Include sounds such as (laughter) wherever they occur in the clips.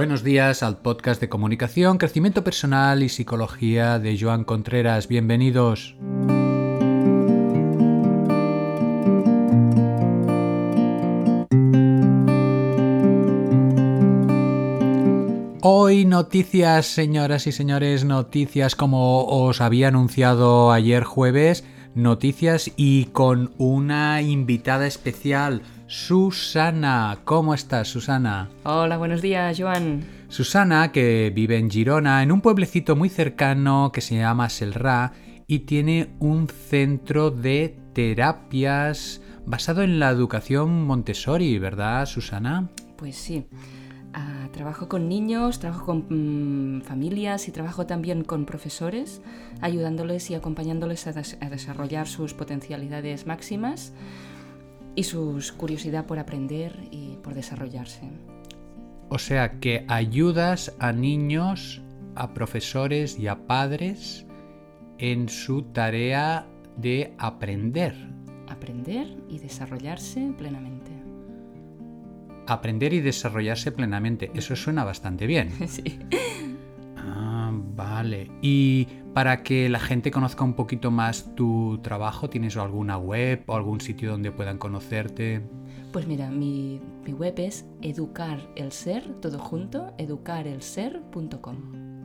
Buenos días al podcast de comunicación, crecimiento personal y psicología de Joan Contreras. Bienvenidos. Hoy noticias, señoras y señores, noticias como os había anunciado ayer jueves, noticias y con una invitada especial, Susana. ¿Cómo estás, Susana? Hola, buenos días, Joan. Susana, que vive en Girona, en un pueblecito muy cercano que se llama Selrá y tiene un centro de terapias basado en la educación Montessori, ¿verdad, Susana? Pues sí. Ah, trabajo con niños, trabajo con mm, familias y trabajo también con profesores, ayudándoles y acompañándoles a, des- a desarrollar sus potencialidades máximas y su curiosidad por aprender y por desarrollarse. O sea que ayudas a niños, a profesores y a padres en su tarea de aprender. Aprender y desarrollarse plenamente. Aprender y desarrollarse plenamente. Eso suena bastante bien. (laughs) Sí. Ah, vale. Y para que la gente conozca un poquito más tu trabajo, ¿tienes alguna web o algún sitio donde puedan conocerte? Pues mira, mi, mi web es educar el ser, todo junto, educarelser.com.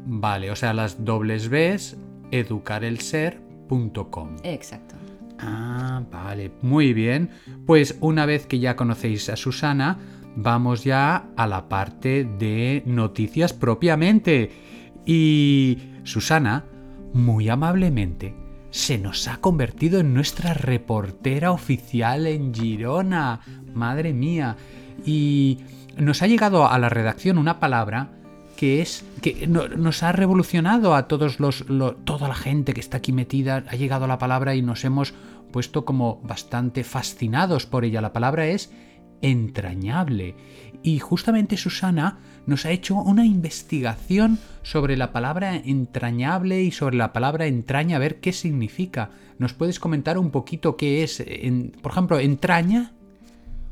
Vale, o sea, las dobles Bs, educarelser.com. Exacto. Ah, vale, muy bien. Pues una vez que ya conocéis a Susana, vamos ya a la parte de noticias propiamente. Y Susana, muy amablemente, se nos ha convertido en nuestra reportera oficial en Girona. Madre mía. Y nos ha llegado a la redacción una palabra que es que no- nos ha revolucionado a todos los lo- toda la gente que está aquí metida ha llegado la palabra y nos hemos puesto como bastante fascinados por ella la palabra es entrañable y justamente Susana nos ha hecho una investigación sobre la palabra entrañable y sobre la palabra entraña a ver qué significa nos puedes comentar un poquito qué es por ejemplo entraña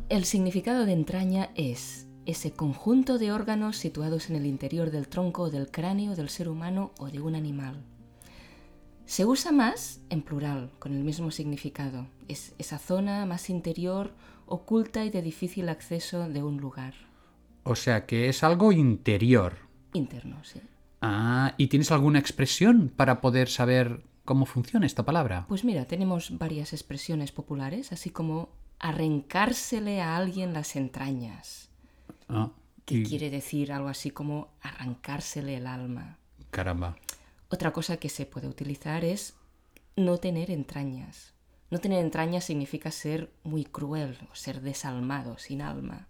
El significado de entraña es ese conjunto de órganos situados en el interior del tronco o del cráneo del ser humano o de un animal. Se usa más en plural, con el mismo significado. Es esa zona más interior, oculta y de difícil acceso de un lugar. o sea que es algo interior Interno, sí. Ah, ¿y tienes alguna expresión para poder saber cómo funciona esta palabra? Pues mira, tenemos varias expresiones populares, así como arrancársele a alguien las entrañas, Ah, que y- quiere decir algo así como arrancársele el alma. Caramba. Otra cosa que se puede utilizar es no tener entrañas. No tener entrañas significa ser muy cruel o ser desalmado, sin alma.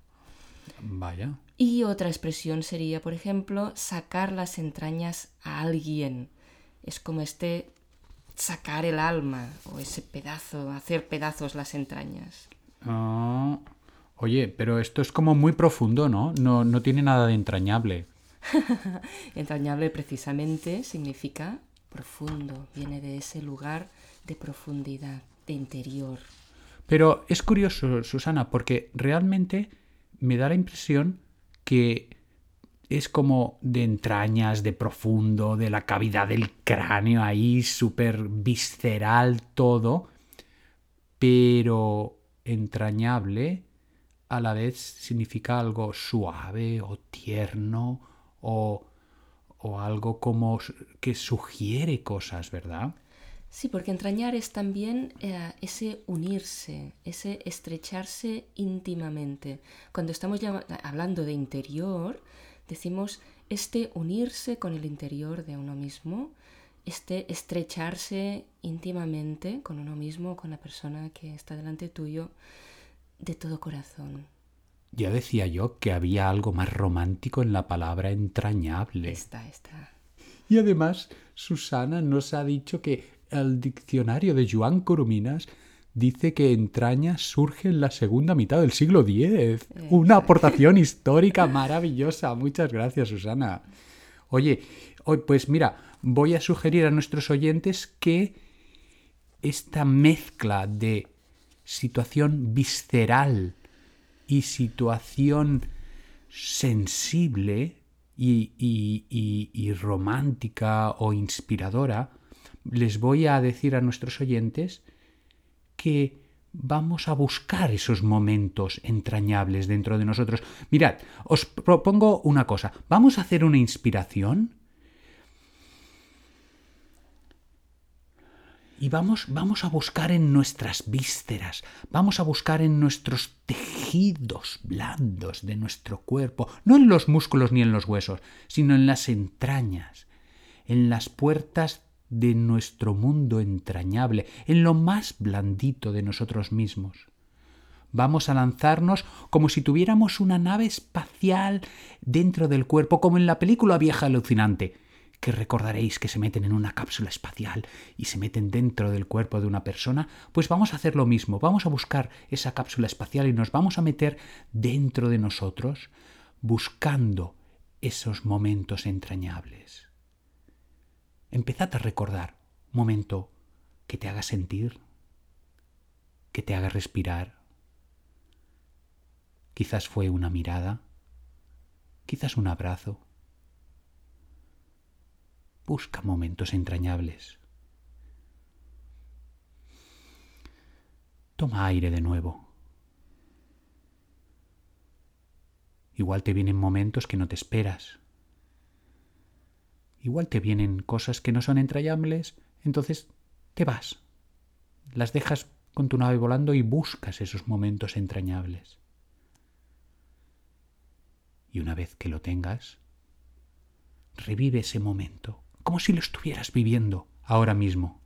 Vaya. Y otra expresión sería, por ejemplo, sacar las entrañas a alguien. Es como este sacar el alma o ese pedazo, hacer pedazos las entrañas. Ah, oye, pero esto es como muy profundo, ¿no? No, no tiene nada de entrañable. (laughs) Entrañable precisamente significa profundo, viene de ese lugar de profundidad, de interior. Pero es curioso, Susana, porque realmente me da la impresión que es como de entrañas, de profundo, de la cavidad del cráneo ahí, súper visceral todo, pero entrañable a la vez significa algo suave o tierno o, o algo como que sugiere cosas, ¿verdad? Sí, porque entrañar es también eh, ese unirse, ese estrecharse íntimamente. Cuando estamos hablando de interior, decimos este unirse con el interior de uno mismo, este estrecharse íntimamente con uno mismo, con la persona que está delante tuyo, de todo corazón. Ya decía yo que había algo más romántico en la palabra entrañable. Está, está. Y además, Susana nos ha dicho que el diccionario de Joan Corominas dice que entraña surge en la segunda mitad del siglo X. Una aportación histórica maravillosa. Muchas gracias, Susana. Oye, pues mira, voy a sugerir a nuestros oyentes que esta mezcla de situación visceral y situación sensible y, romántica o inspiradora, les voy a decir a nuestros oyentes que vamos a buscar esos momentos entrañables dentro de nosotros. Mirad, os propongo una cosa. Vamos a hacer una inspiración y vamos, vamos a buscar en nuestras vísceras, vamos a buscar en nuestros tejidos blandos de nuestro cuerpo, no en los músculos ni en los huesos, sino en las entrañas, en las puertas de nuestro mundo entrañable, en lo más blandito de nosotros mismos. Vamos a lanzarnos como si tuviéramos una nave espacial dentro del cuerpo, como en la película vieja alucinante que recordaréis que se meten en una cápsula espacial y se meten dentro del cuerpo de una persona, pues vamos a hacer lo mismo, vamos a buscar esa cápsula espacial y nos vamos a meter dentro de nosotros buscando esos momentos entrañables. Empezad a recordar un momento que te haga sentir, que te haga respirar. Quizás fue una mirada, quizás un abrazo, Busca momentos entrañables. Toma aire de nuevo. Igual te vienen momentos que no te esperas. Igual te vienen cosas que no son entrañables, entonces te vas. Las dejas con tu nave volando y buscas esos momentos entrañables. Y una vez que lo tengas, revive ese momento como si lo estuvieras viviendo ahora mismo.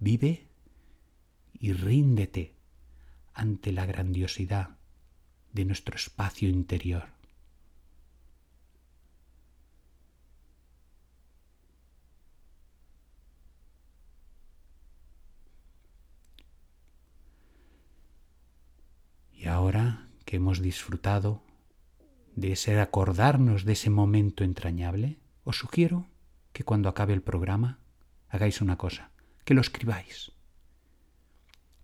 Vive y ríndete ante la grandiosidad de nuestro espacio interior. Y ahora hemos disfrutado de ese acordarnos de ese momento entrañable, os sugiero que cuando acabe el programa hagáis una cosa, que lo escribáis,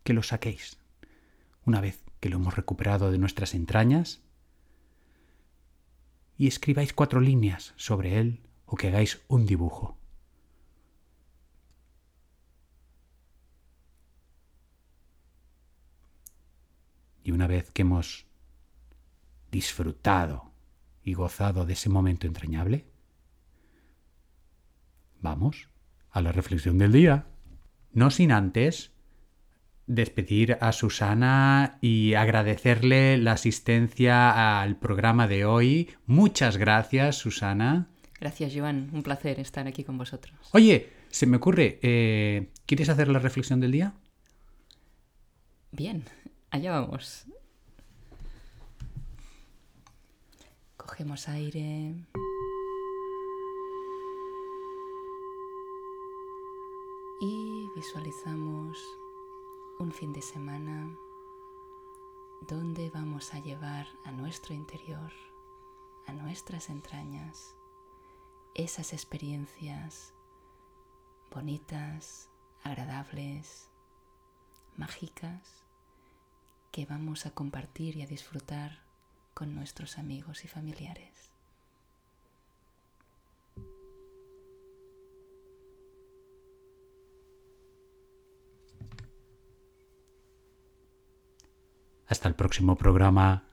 que lo saquéis. Una vez que lo hemos recuperado de nuestras entrañas, y escribáis cuatro líneas sobre él o que hagáis un dibujo. Y una vez que hemos disfrutado y gozado de ese momento entrañable, Vamos a la reflexión del día. No sin antes despedir a Susana y agradecerle la asistencia al programa de hoy. Muchas gracias, Susana. Gracias, Joan. Un placer estar aquí con vosotros. Oye, se me ocurre, eh, ¿quieres hacer la reflexión del día? Bien, allá vamos. Cogemos aire. y visualizamos un fin de semana donde vamos a llevar a nuestro interior, a nuestras entrañas, esas experiencias bonitas, agradables, mágicas, que vamos a compartir y a disfrutar con nuestros amigos y familiares. Hasta el próximo programa.